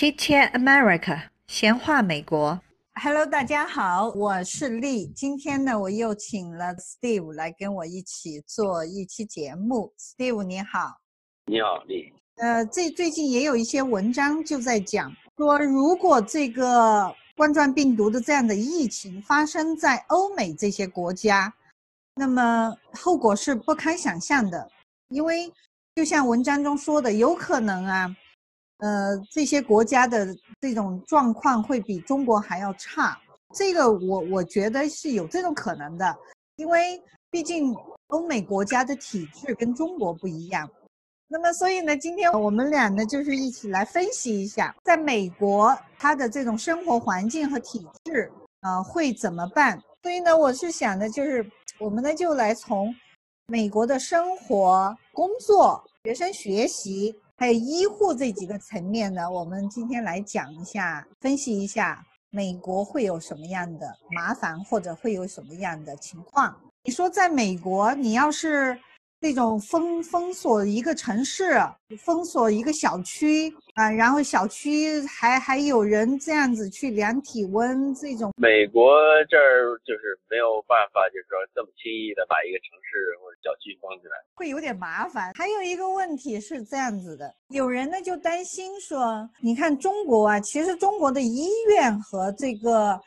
Chit Chat America，闲话美国。Hello，大家好，我是丽。今天呢，我又请了 Steve 来跟我一起做一期节目。Steve 你好，你好，丽。呃，这最近也有一些文章就在讲说，如果这个冠状病毒的这样的疫情发生在欧美这些国家，那么后果是不堪想象的，因为就像文章中说的，有可能啊。呃，这些国家的这种状况会比中国还要差，这个我我觉得是有这种可能的，因为毕竟欧美国家的体制跟中国不一样。那么，所以呢，今天我们俩呢就是一起来分析一下，在美国它的这种生活环境和体制啊、会怎么办。所以呢，我是想的就是我们呢就来从美国的生活、工作、学生学习。还有医护这几个层面呢，我们今天来讲一下，分析一下美国会有什么样的麻烦，或者会有什么样的情况。你说在美国，你要是那种封封锁一个城市，封锁一个小区啊，然后小区还还有人这样子去量体温，这种美国这儿就是没有办法，就是说这么轻易的把一个城市或者小区封起来。会有点麻烦。还有一个问题是这样子的，有人呢就担心说，你看中国啊，其实中国的医院和这个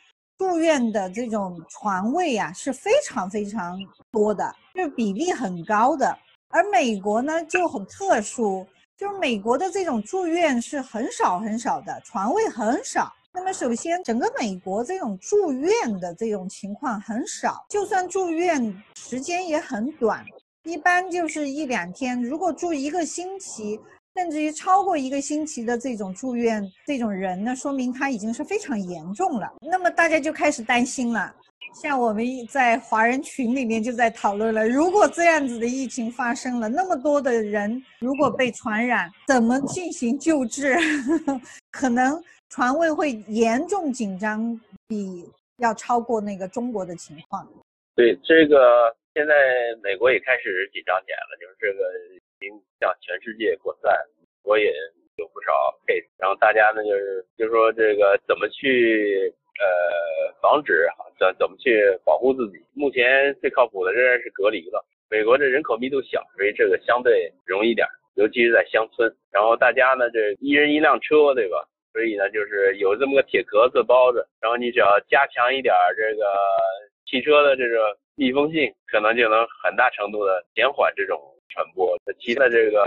住院的这种床位啊是非常非常多的，就是比例很高的。而美国呢就很特殊，就是美国的这种住院是很少很少的，床位很少。那么首先，整个美国这种住院的这种情况很少，就算住院时间也很短。一般就是一两天，如果住一个星期，甚至于超过一个星期的这种住院这种人呢，说明他已经是非常严重了。那么大家就开始担心了，像我们在华人群里面就在讨论了，如果这样子的疫情发生了，那么多的人如果被传染，怎么进行救治？可能床位会严重紧张，比要超过那个中国的情况。对这个。现在美国也开始紧张起来了，就是这个经向全世界扩散，我也有不少 case，然后大家呢就是就说这个怎么去呃防止怎怎么去保护自己。目前最靠谱的仍然是隔离了。美国这人口密度小，所以这个相对容易点，尤其是在乡村。然后大家呢这一人一辆车，对吧？所以呢就是有这么个铁壳子包着，然后你只要加强一点这个汽车的这个。密封性可能就能很大程度的减缓这种传播。其他这个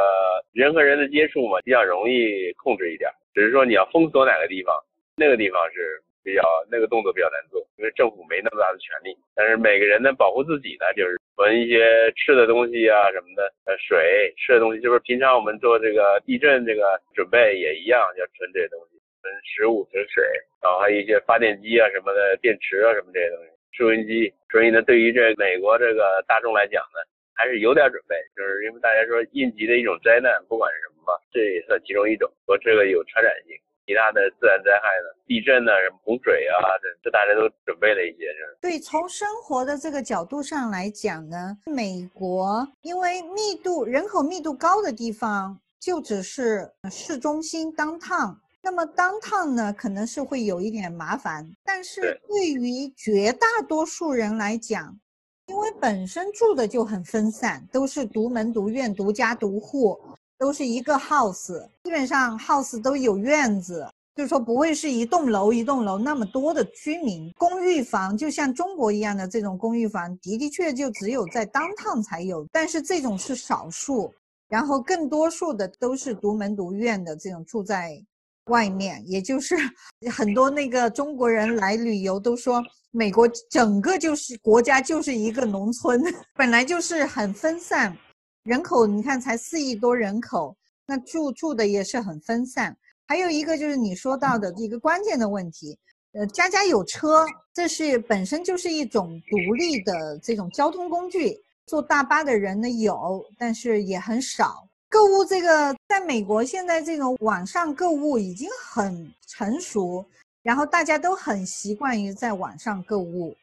人和人的接触嘛，比较容易控制一点。只是说你要封锁哪个地方，那个地方是比较那个动作比较难做，因为政府没那么大的权利。但是每个人呢，保护自己呢，就是囤一些吃的东西啊什么的，呃，水吃的东西，就是平常我们做这个地震这个准备也一样，要囤这些东西，囤食物、囤水，然后还有一些发电机啊什么的，电池啊什么这些东西。收音机，所以呢，对于这美国这个大众来讲呢，还是有点准备，就是因为大家说应急的一种灾难，不管是什么吧，这也算其中一种，和这个有传染性。其他的自然灾害呢，地震呢，什么洪水啊，这这大家都准备了一些。对，从生活的这个角度上来讲呢，美国因为密度人口密度高的地方，就只是市中心 downtown。那么 downtown 呢，可能是会有一点麻烦，但是对于绝大多数人来讲，因为本身住的就很分散，都是独门独院、独家独户，都是一个 house，基本上 house 都有院子，就是说不会是一栋楼一栋楼那么多的居民。公寓房就像中国一样的这种公寓房，的的确就只有在当趟才有，但是这种是少数，然后更多数的都是独门独院的这种住在。外面，也就是 很多那个中国人来旅游都说，美国整个就是国家就是一个农村，本来就是很分散，人口你看才四亿多人口，那住住的也是很分散。还有一个就是你说到的一个关键的问题，呃，家家有车，这是本身就是一种独立的这种交通工具，坐大巴的人呢有，但是也很少。购物这个，在美国现在这种网上购物已经很成熟，然后大家都很习惯于在网上购物，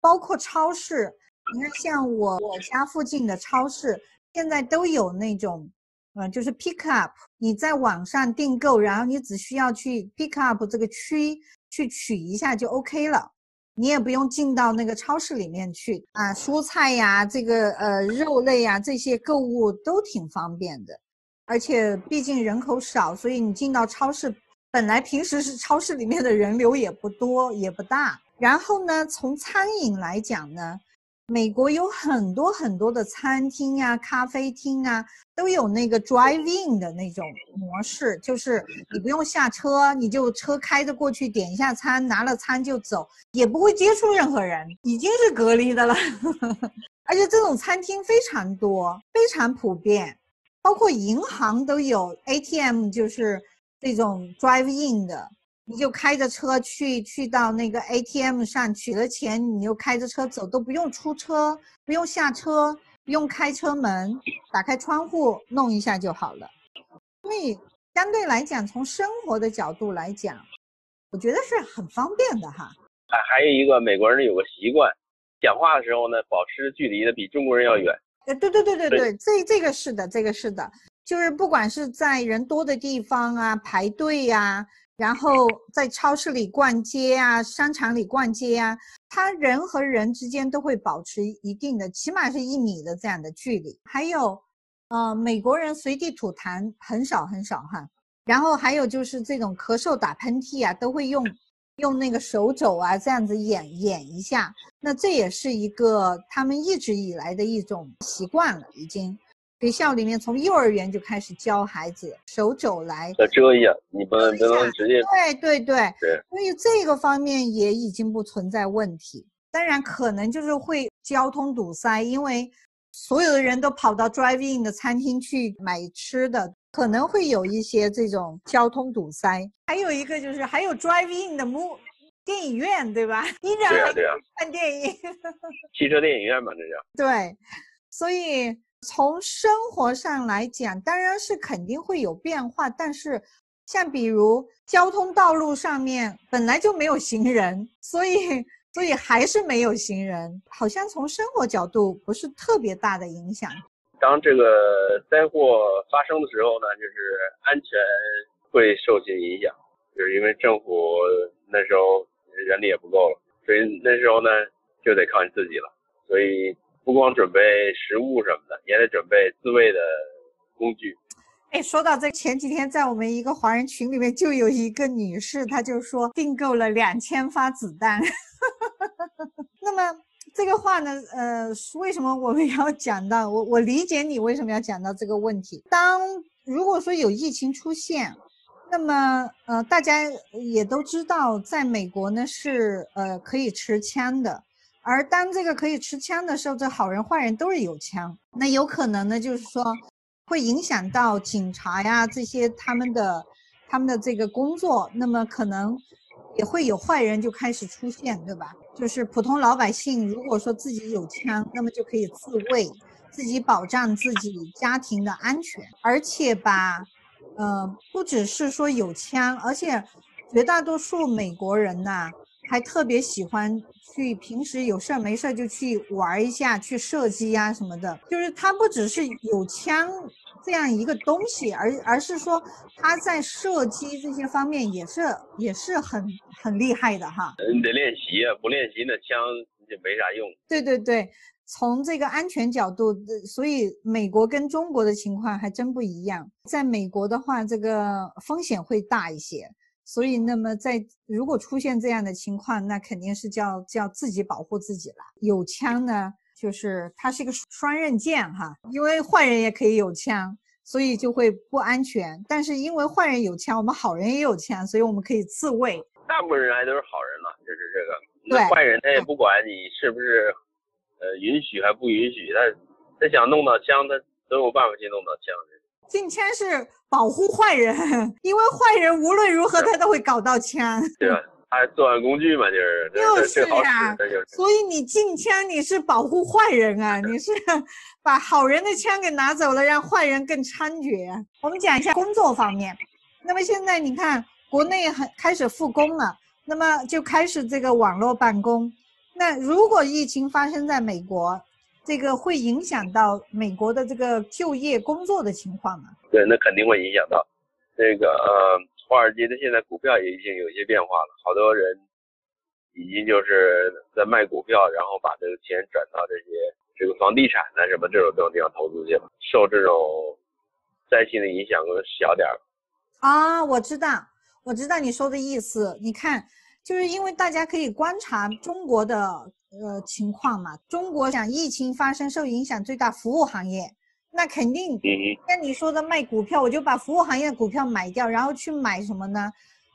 包括超市。你看，像我我家附近的超市，现在都有那种呃，就是 pick up，你在网上订购，然后你只需要去 pick up 这个区去取一下就 OK 了，你也不用进到那个超市里面去啊，蔬菜呀，这个呃肉类呀这些购物都挺方便的，而且毕竟人口少，所以你进到超市，本来平时是超市里面的人流也不多也不大，然后呢，从餐饮来讲呢。美国有很多很多的餐厅呀、咖啡厅啊，都有那个 drive-in 的那种模式，就是你不用下车，你就车开着过去，点一下餐，拿了餐就走，也不会接触任何人，已经是隔离的了。而且这种餐厅非常多，非常普遍，包括银行都有 ATM，就是这种 drive-in 的。你就开着车去，去到那个 ATM 上取了钱，你又开着车走，都不用出车，不用下车，不用开车门，打开窗户弄一下就好了。所以相对来讲，从生活的角度来讲，我觉得是很方便的哈。还还有一个美国人有个习惯，讲话的时候呢，保持距离的比中国人要远。呃，对对对对对，这这个是的，这个是的，就是不管是在人多的地方啊，排队呀。然后在超市里逛街啊，商场里逛街啊，他人和人之间都会保持一定的，起码是一米的这样的距离。还有，呃，美国人随地吐痰很少很少哈。然后还有就是这种咳嗽、打喷嚏啊，都会用用那个手肘啊这样子掩掩一下。那这也是一个他们一直以来的一种习惯了，已经。学校里面从幼儿园就开始教孩子手肘来要遮一下，你不能不能直接。对对对，对。所以这个方面也已经不存在问题。当然可能就是会交通堵塞，因为所有的人都跑到 drive-in 的餐厅去买吃的，可能会有一些这种交通堵塞。还有一个就是还有 drive-in 的 m 电影院，对吧？依然还看电影。汽车电影院嘛，这叫。对，所以。从生活上来讲，当然是肯定会有变化，但是像比如交通道路上面本来就没有行人，所以所以还是没有行人，好像从生活角度不是特别大的影响。当这个灾祸发生的时候呢，就是安全会受些影响，就是因为政府那时候人力也不够了，所以那时候呢就得靠你自己了，所以。不光准备食物什么的，也得准备自卫的工具。哎，说到这，前几天在我们一个华人群里面就有一个女士，她就说订购了两千发子弹。那么这个话呢，呃，为什么我们要讲到？我我理解你为什么要讲到这个问题。当如果说有疫情出现，那么呃，大家也都知道，在美国呢是呃可以持枪的。而当这个可以持枪的时候，这好人坏人都是有枪，那有可能呢，就是说会影响到警察呀这些他们的他们的这个工作，那么可能也会有坏人就开始出现，对吧？就是普通老百姓如果说自己有枪，那么就可以自卫，自己保障自己家庭的安全，而且吧，呃，不只是说有枪，而且绝大多数美国人呐。还特别喜欢去平时有事儿没事儿就去玩一下，去射击呀什么的。就是他不只是有枪这样一个东西，而而是说他在射击这些方面也是也是很很厉害的哈。你得练习啊，不练习那枪就没啥用。对对对，从这个安全角度，所以美国跟中国的情况还真不一样。在美国的话，这个风险会大一些。所以，那么在如果出现这样的情况，那肯定是叫叫自己保护自己了。有枪呢，就是它是一个双刃剑哈，因为坏人也可以有枪，所以就会不安全。但是因为坏人有枪，我们好人也有枪，所以我们可以自卫。大部分人还都是好人了，就是这个。那坏人他也不管你是不是，呃，允许还不允许，他他想弄到枪，他都有办法去弄到枪。禁枪是保护坏人，因为坏人无论如何他都会搞到枪。对啊，他作案工具嘛，就是就是呀。所以你禁枪，你是保护坏人啊，你是 把好人的枪给拿走了，让坏人更猖獗。我们讲一下工作方面，那么现在你看国内很开始复工了，那么就开始这个网络办公。那如果疫情发生在美国？这个会影响到美国的这个就业工作的情况吗？对，那肯定会影响到。这个呃，华尔街的现在股票也已经有一些变化了，好多人已经就是在卖股票，然后把这个钱转到这些这个房地产呢什么这种这种地方投资去了，受这种灾情的影响更小点儿。啊，我知道，我知道你说的意思。你看，就是因为大家可以观察中国的呃情况嘛，中国讲疫情发生受影响最大服务行业。那肯定，像你说的卖股票，我就把服务行业的股票买掉，然后去买什么呢？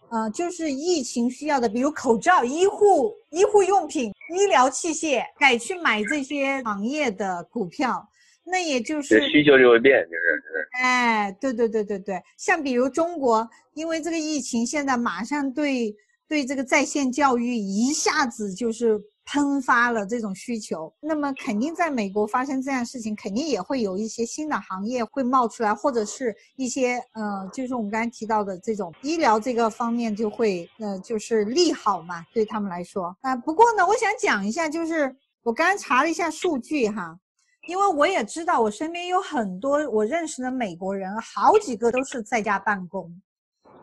呃，就是疫情需要的，比如口罩、医护、医护用品、医疗器械，改去买这些行业的股票。那也就是需求就会变，就是。哎，对对对对对，像比如中国，因为这个疫情，现在马上对对这个在线教育一下子就是。喷发了这种需求，那么肯定在美国发生这样事情，肯定也会有一些新的行业会冒出来，或者是一些呃，就是我们刚才提到的这种医疗这个方面就会呃，就是利好嘛，对他们来说啊。不过呢，我想讲一下，就是我刚刚查了一下数据哈，因为我也知道我身边有很多我认识的美国人，好几个都是在家办公，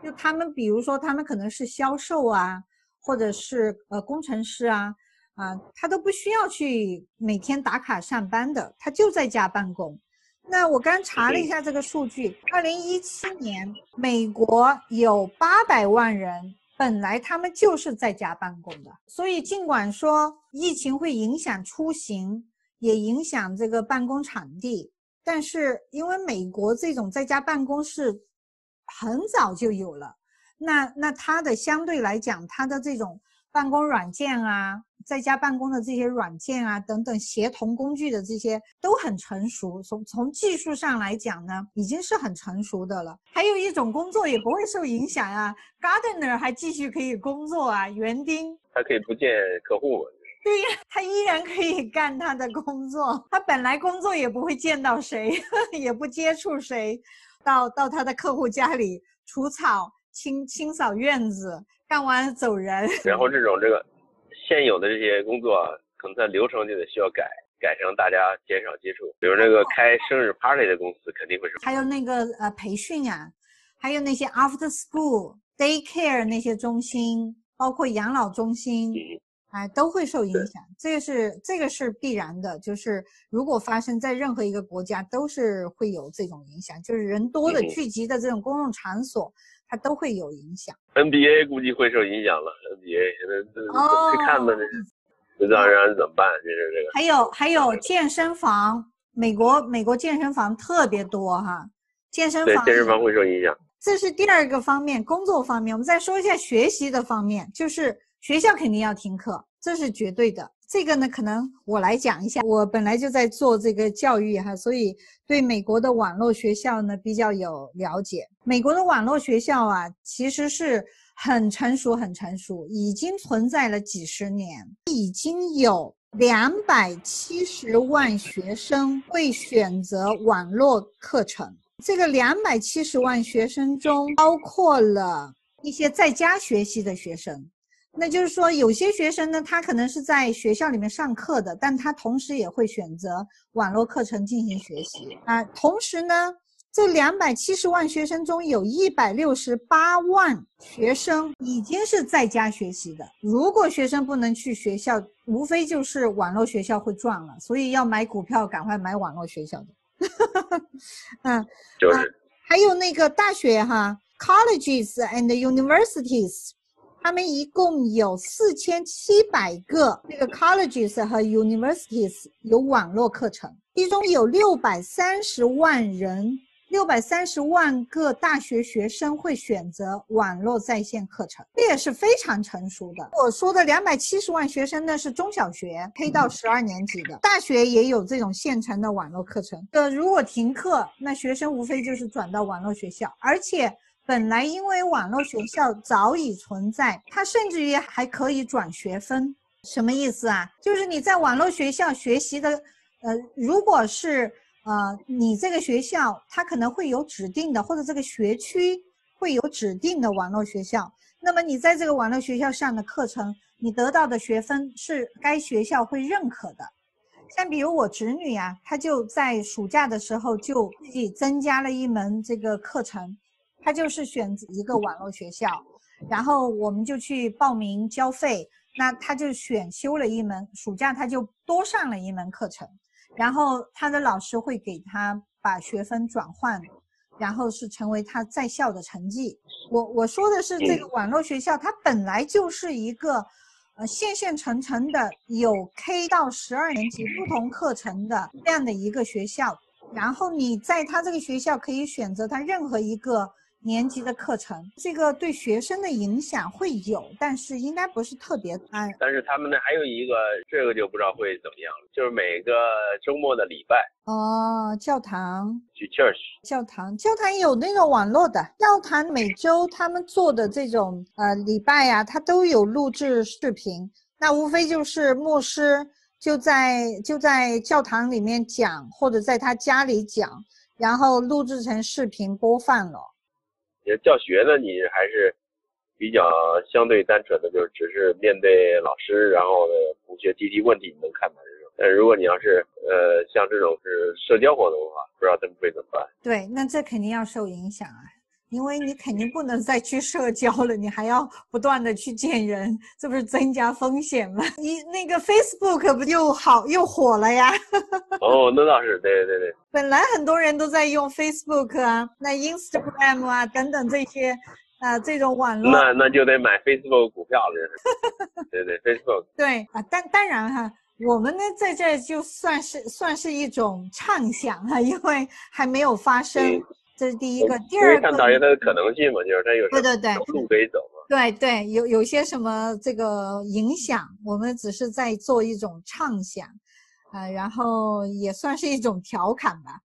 就他们比如说他们可能是销售啊，或者是呃工程师啊。啊，他都不需要去每天打卡上班的，他就在家办公。那我刚查了一下这个数据，二零一七年美国有八百万人本来他们就是在家办公的，所以尽管说疫情会影响出行，也影响这个办公场地，但是因为美国这种在家办公是很早就有了，那那它的相对来讲，它的这种办公软件啊。在家办公的这些软件啊，等等协同工具的这些都很成熟。从从技术上来讲呢，已经是很成熟的了。还有一种工作也不会受影响啊，gardener 还继续可以工作啊，园丁他可以不见客户。对呀，他依然可以干他的工作。他本来工作也不会见到谁，也不接触谁，到到他的客户家里除草、清清扫院子，干完走人。然后这种这个。现有的这些工作，可能它流程就得需要改，改成大家减少接触。比如那个开生日 party 的公司肯定会是，还有那个呃培训啊，还有那些 after school daycare 那些中心，包括养老中心，哎，都会受影响。这个是这个是必然的，就是如果发生在任何一个国家，都是会有这种影响，就是人多的聚集的这种公共场所。它都会有影响，NBA 估计会受影响了。NBA 现在这去看吧，这这让人怎么办？就是这个。还有还有健身房，美国美国健身房特别多哈，健身房健身房会受影响。这是第二个方面，工作方面。我们再说一下学习的方面，就是学校肯定要停课，这是绝对的。这个呢，可能我来讲一下。我本来就在做这个教育哈，所以对美国的网络学校呢比较有了解。美国的网络学校啊，其实是很成熟、很成熟，已经存在了几十年，已经有两百七十万学生会选择网络课程。这个两百七十万学生中，包括了一些在家学习的学生。那就是说，有些学生呢，他可能是在学校里面上课的，但他同时也会选择网络课程进行学习啊。同时呢，这两百七十万学生中有一百六十八万学生已经是在家学习的。如果学生不能去学校，无非就是网络学校会赚了，所以要买股票，赶快买网络学校的。嗯，就是。还有那个大学哈，colleges and universities。他们一共有四千七百个那个 colleges 和 universities 有网络课程，其中有六百三十万人，六百三十万个大学学生会选择网络在线课程，这也是非常成熟的。我说的两百七十万学生呢是中小学 K 到十二年级的，大学也有这种现成的网络课程。呃，如果停课，那学生无非就是转到网络学校，而且。本来因为网络学校早已存在，它甚至于还可以转学分，什么意思啊？就是你在网络学校学习的，呃，如果是呃你这个学校它可能会有指定的，或者这个学区会有指定的网络学校，那么你在这个网络学校上的课程，你得到的学分是该学校会认可的。像比如我侄女呀、她就在暑假的时候就自己增加了一门这个课程，她就是选一个网络学校，然后我们就去报名交费，那她就选修了一门，暑假她就多上了一门课程，然后他的老师会给他把学分转换，然后是成为他在校的成绩。我我说的是这个网络学校，它本来就是一个。呃，线线层层的有 K 到十二年级不同课程的这样的一个学校，然后你在他这个学校可以选择他任何一个年级的课程，这个对学生的影响会有，但是应该不是特别大。但是他们那还有一个，这个就不知道会怎么样了，就是每个周末的礼拜哦，教堂去 church，教堂教堂有那个网络的教堂，每周他们做的这种呃礼拜呀、他都有录制视频，那无非就是牧师就在就在教堂里面讲，或者在他家里讲，然后录制成视频播放了。教学呢，你还是比较相对单纯的，就是只是面对老师，然后呢同学提提问题，你能看到这种。但如果你要是呃像这种是社交活动的话，不知道他们会怎么办。对，那这肯定要受影响啊，因为你肯定不能再去社交了，你还要不断的去见人，这不是增加风险吗？你那个 Facebook 不就好又火了呀？哦，那倒是，对对对，本来很多人都在用 Facebook 啊，那 Instagram 啊等等这些，啊、这种网络，那那就得买 Facebook 股票了。对对，Facebook。对啊，当当然哈，我们呢在这就算是算是一种畅想哈，因为还没有发生嗯，这是第一个，第二个探讨一下它的可能性嘛，就是它有对对对路可以走嘛。对对，有有些什么这个影响，我们只是在做一种畅想，呃，然后也算是一种调侃吧，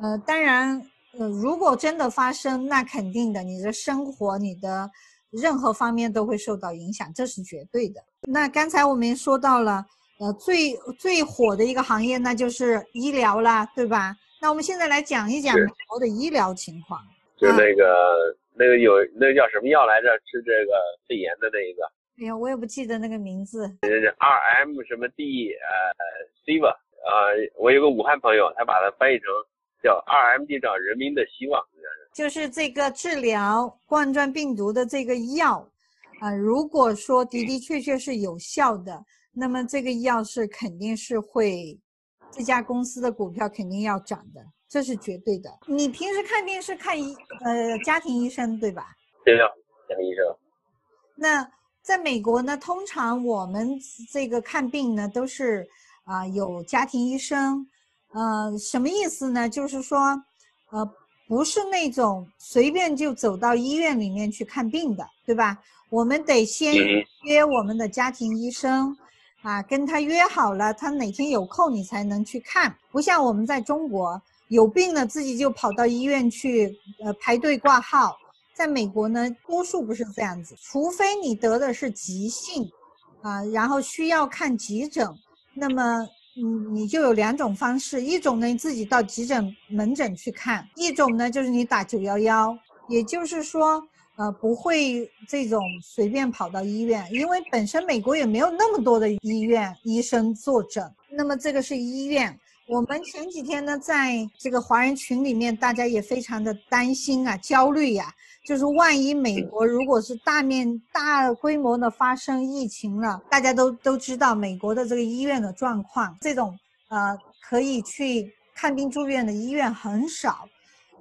呃，当然，呃，如果真的发生，那肯定的，你的生活，你的任何方面都会受到影响，这是绝对的。那刚才我们也说到了，呃，最最火的一个行业，那就是医疗啦，对吧？那我们现在来讲一讲是美国的医疗情况。就那个那个有那个叫什么药来着？吃这个肺炎的那一个，哎呀，我也不记得那个名字。就是 R M 什么 D 呃，Civa 呃，我有个武汉朋友，他把它翻译成叫 R M D 叫人民的希望，就是这个治疗冠状病毒的这个药，啊、如果说的的确确是有效的，那么这个药是肯定是会，这家公司的股票肯定要涨的，这是绝对的。你平时看电视看医呃家庭医生对吧？对呀，杨医生。那在美国呢，通常我们这个看病呢都是啊、有家庭医生，呃，什么意思呢？就是说，呃，不是那种随便就走到医院里面去看病的，对吧？我们得先嗯约我们的家庭医生，啊，跟他约好了，他哪天有空你才能去看，不像我们在中国有病了自己就跑到医院去，呃，排队挂号。在美国呢，多数不是这样子，除非你得的是急性，啊，然后需要看急诊，那么，你，你就有两种方式，一种呢你自己到急诊门诊去看，一种呢就是你打九幺幺，也就是说，呃，不会这种随便跑到医院，因为本身美国也没有那么多的医院医生坐诊，那么这个是医院。我们前几天呢，在这个华人群里面，大家也非常的担心啊、焦虑呀、就是万一美国如果是大面大规模的发生疫情了，大家都都知道美国的这个医院的状况，这种呃可以去看病住院的医院很少，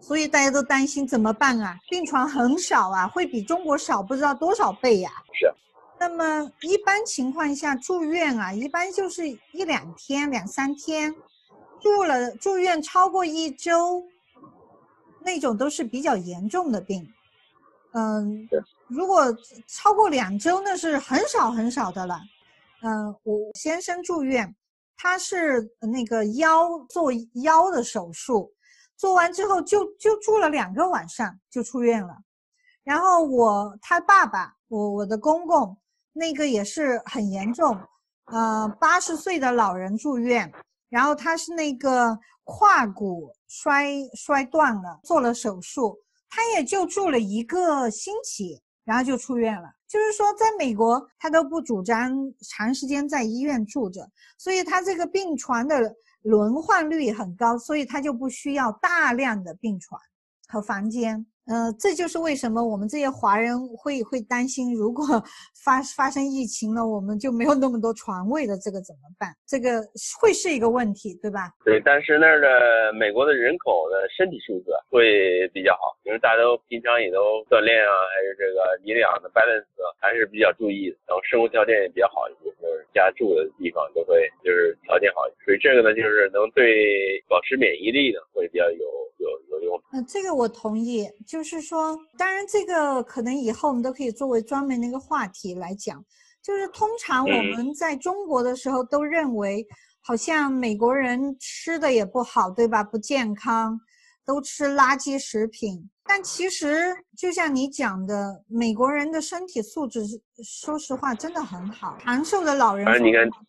所以大家都担心怎么办啊？病床很少啊，会比中国少不知道多少倍呀、是啊那么一般情况下住院啊，一般就是一两天、两三天，住了住院超过一周，那种都是比较严重的病。嗯是，如果超过两周，那是很少很少的了。嗯，我先生住院，他是那个腰做腰的手术，做完之后就就住了两个晚上就出院了。然后我他爸爸，我我的公公，那个也是很严重，呃，八十岁的老人住院，然后他是那个胯骨摔摔断了，做了手术，他也就住了一个星期，然后就出院了。就是说，在美国他都不主张长时间在医院住着，所以他这个病床的轮换率很高，所以它就不需要大量的病床和房间。呃，这就是为什么我们这些华人会会担心，如果发发生疫情了，我们就没有那么多床位了，这个怎么办？这个会是一个问题，对吧？对，但是那儿的美国的人口的身体素质会比较好，因为大家都平常也都锻炼啊，还是这个营养的 balance 还是比较注意的，然后生活条件也比较好一些，就是家住的地方都会就是条件好，所以这个呢，就是能对保持免疫力呢会比较有有有用。嗯，这个我同意。就是说，当然这个可能以后我们都可以作为专门的一个话题来讲。就是通常我们在中国的时候都认为，好像美国人吃的也不好，对吧？不健康，都吃垃圾食品。但其实就像你讲的，美国人的身体素质，说实话真的很好，长寿的老人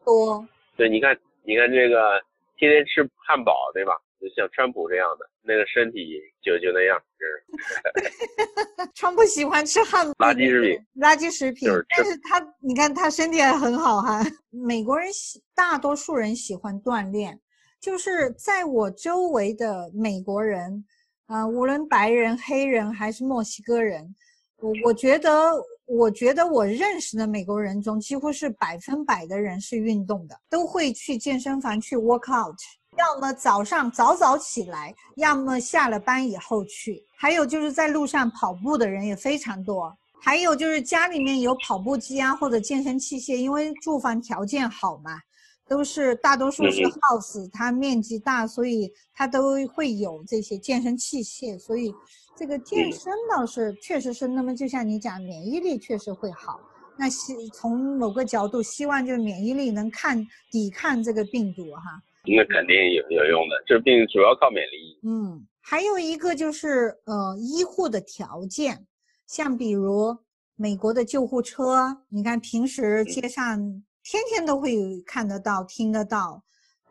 多。对，你看，你看这个天天吃汉堡，对吧？就像川普这样的。那个身体就就那样，是。川普喜欢吃汉垃圾食品，垃圾食品。但是他，你看他身体还很好哈。美国人喜，大多数人喜欢锻炼。就是在我周围的美国人，啊，无论白人、黑人还是墨西哥人，我我觉得，我觉得我认识的美国人中，几乎是百分百的人是运动的，都会去健身房去 work out。要么早上早早起来，要么下了班以后去。还有就是在路上跑步的人也非常多。还有就是家里面有跑步机啊，或者健身器械，因为住房条件好嘛，都是大多数是 house，它面积大，所以它都会有这些健身器械。所以这个健身倒是确实是那么，就像你讲，免疫力确实会好。那希从某个角度，希望就是免疫力能抗抵抗这个病毒哈。那肯定有有用的，这病主要靠免疫力。嗯，还有一个就是呃医护的条件，像比如美国的救护车，你看平时街上天天都会看得到、听得到，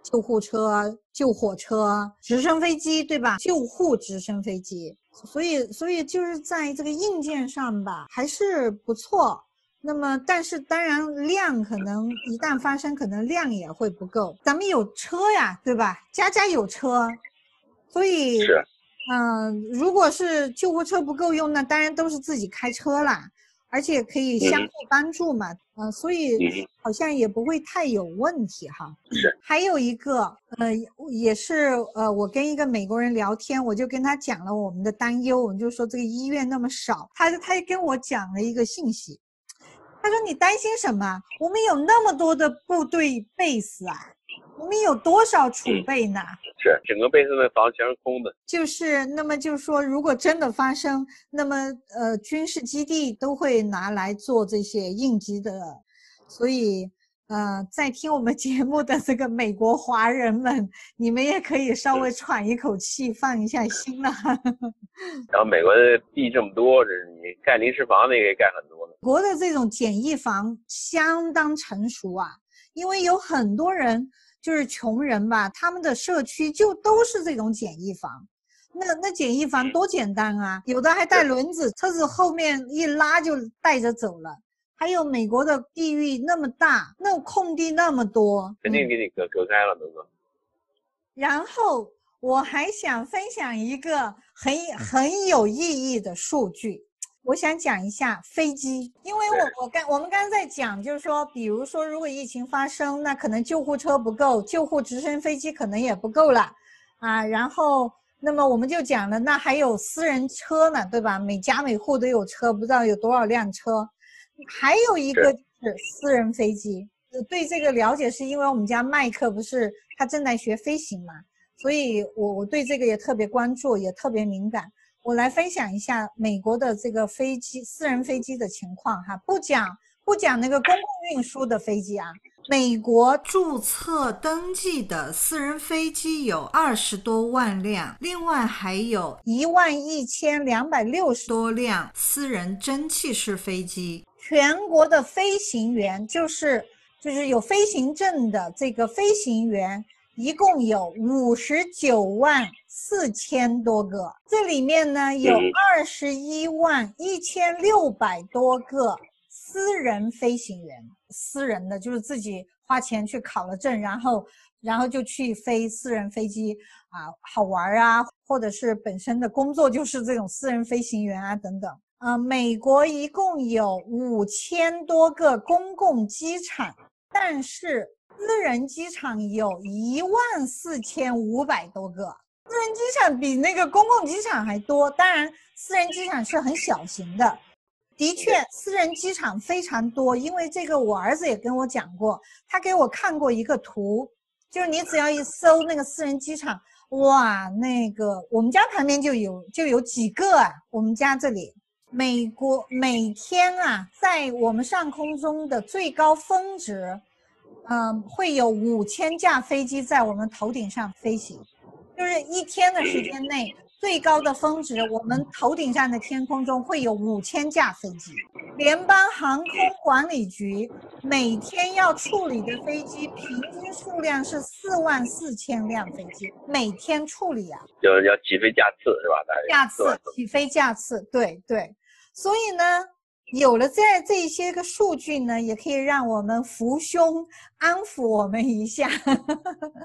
救护车、救火车、直升飞机，对吧？救护直升飞机，所以所以就是在这个硬件上吧，还是不错。那么，但是当然量可能一旦发生，可能量也会不够。咱们有车呀，对吧？家家有车，所以，嗯，如果是救护车不够用，那当然都是自己开车啦，而且可以相互帮助嘛，嗯，所以好像也不会太有问题哈。是。还有一个，呃，也是，呃，我跟一个美国人聊天，我就跟他讲了我们的担忧，我们就说这个医院那么少，他他也跟我讲了一个信息。他说：“你担心什么？我们有那么多的部队 base 啊，我们有多少储备呢？是整个 base 的房全是空的。就是那么就是说，如果真的发生，那么呃，军事基地都会拿来做这些应急的，所以。”呃，在听我们节目的这个美国华人们，你们也可以稍微喘一口气，放一下心了。然后美国的地这么多，这你盖临时房的也可以盖很多的。国的这种简易房相当成熟啊，因为有很多人就是穷人吧，他们的社区就都是这种简易房。那那简易房多简单啊，有的还带轮子，车子后面一拉就带着走了。还有美国的地域那么大，那空地那么多，肯定给你隔隔开了，哥哥。然后我还想分享一个很很有意义的数据，我想讲一下飞机，因为我我刚我们刚才在讲，就是说，比如说如果疫情发生，那可能救护车不够，救护直升飞机可能也不够了，啊，然后那么我们就讲了，那还有私人车呢，对吧？每家每户都有车，不知道有多少辆车。还有一个就是私人飞机，对这个了解是因为我们家麦克不是他正在学飞行嘛，所以我我对这个也特别关注，也特别敏感。我来分享一下美国的这个飞机私人飞机的情况哈，不讲不讲那个公共运输的飞机啊。美国注册登记的私人飞机有二十多万辆，另外还有一万一千两百六十多辆私人蒸汽式飞机。全国的飞行员就是就是有飞行证的这个飞行员，一共有五十九万四千多个。这里面呢有二十一万一千六百多个私人飞行员，私人的就是自己花钱去考了证，然后然后就去飞私人飞机啊，好玩啊，或者是本身的工作就是这种私人飞行员啊等等。呃，美国一共有五千多个公共机场，但是私人机场有一万四千五百多个。私人机场比那个公共机场还多，当然私人机场是很小型的。的确，私人机场非常多，因为这个我儿子也跟我讲过，他给我看过一个图，就是你只要一搜那个私人机场，哇，那个我们家旁边就有就有几个啊，我们家这里，美国每天啊，在我们上空中的最高峰值，嗯，会有五千架飞机在我们头顶上飞行。就是一天的时间内，最高的峰值，我们头顶上的天空中会有五千架飞机。联邦航空管理局每天要处理的飞机平均数量是四万四千辆飞机，每天处理啊，就是要起飞架次是吧？架次起飞架次，对对，所以呢。有了这这些个数据呢，也可以让我们扶胸安抚我们一下，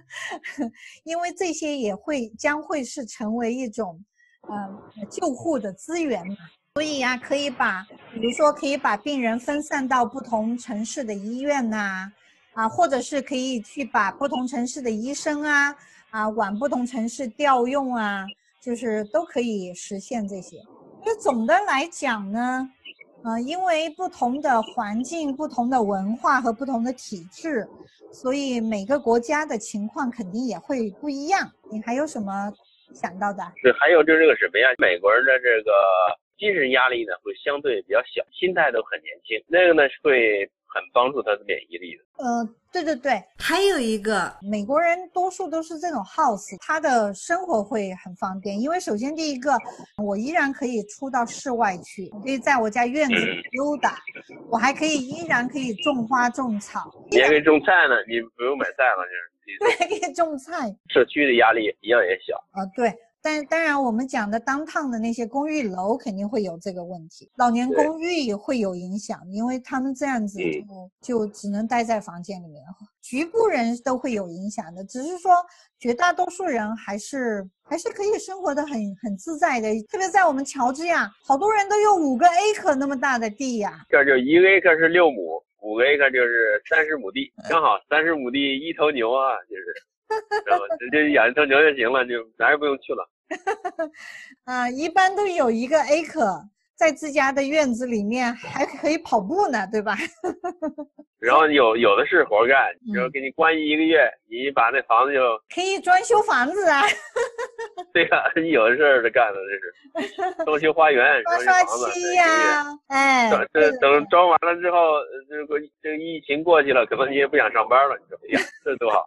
因为这些也会将会是成为一种，呃，救护的资源嘛。所以呀，可以把，比如说可以把病人分散到不同城市的医院呐，啊，或者是可以去把不同城市的医生啊，啊，往不同城市调用啊，就是都可以实现这些。就总的来讲呢。呃，因为不同的环境、不同的文化和不同的体制，所以每个国家的情况肯定也会不一样。你还有什么想到的？对，还有就是这个什么呀？美国人的这个精神压力呢，会相对比较小，心态都很年轻。那个呢，会。很帮助他的免疫力的。呃，对对对，还有一个美国人多数都是这种 house，他的生活会很方便，因为首先第一个，我依然可以出到室外去，可以在我家院子里溜达，我还可以依然可以种花种草，你还可以种菜呢，你不用买菜了，就是。对，可以种菜，社区的压力一样也小。啊，对。但当然，我们讲的当趟的那些公寓楼肯定会有这个问题，老年公寓也会有影响，因为他们这样子就就只能待在房间里面，局部人都会有影响的。只是说绝大多数人还是还是可以生活的很很自在的，特别在我们乔治亚，好多人都有五个 acre 那么大的地呀。这就一个 acre 是六亩，五个 acre 就是三十亩地，刚好三十亩地一头牛啊，就是，然后直接养一头牛就行了，就哪也不用去了。啊，一般都有一个 A 可在自家的院子里面还可以跑步呢，对吧？然后有有的是活干，然后给你关一个月，你把那房子就可以装修房子啊。对呀，你有的事儿干了这是装修花园、刷刷漆呀，哎，等等装完了之后，这个这个疫情过去了，可能你也不想上班了，你说哎呀，这多好。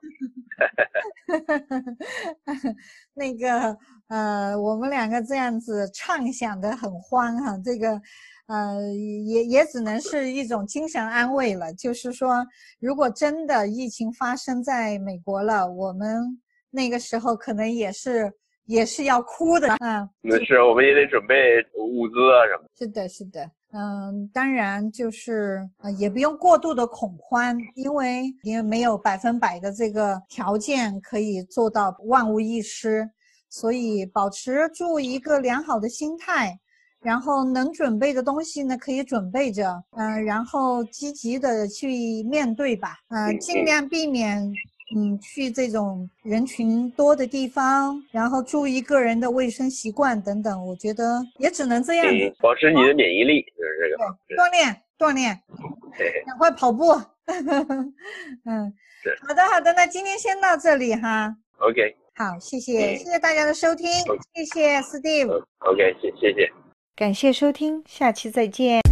那个呃，我们两个这样子畅想的很欢哈，这个呃也也只能是一种精神安慰了。就是说，如果真的疫情发生在美国了，我们那个时候可能也是也是要哭的啊。那是，我们也得准备物资啊什么。是的，是的。嗯，当然就是呃，也不用过度的恐慌，因为因为没有百分百的这个条件可以做到万无一失，所以保持住一个良好的心态，然后能准备的东西呢可以准备着，嗯，然后积极的去面对吧，嗯，尽量避免。嗯，去这种人群多的地方，然后注意个人的卫生习惯等等，我觉得也只能这样子，保持你的免疫力就是这个。锻炼锻炼，赶快跑步。嗯，好的好的，那今天先到这里哈。OK，好，谢谢谢谢大家的收听，谢谢 Steve。OK，谢谢谢。感谢收听，下期再见。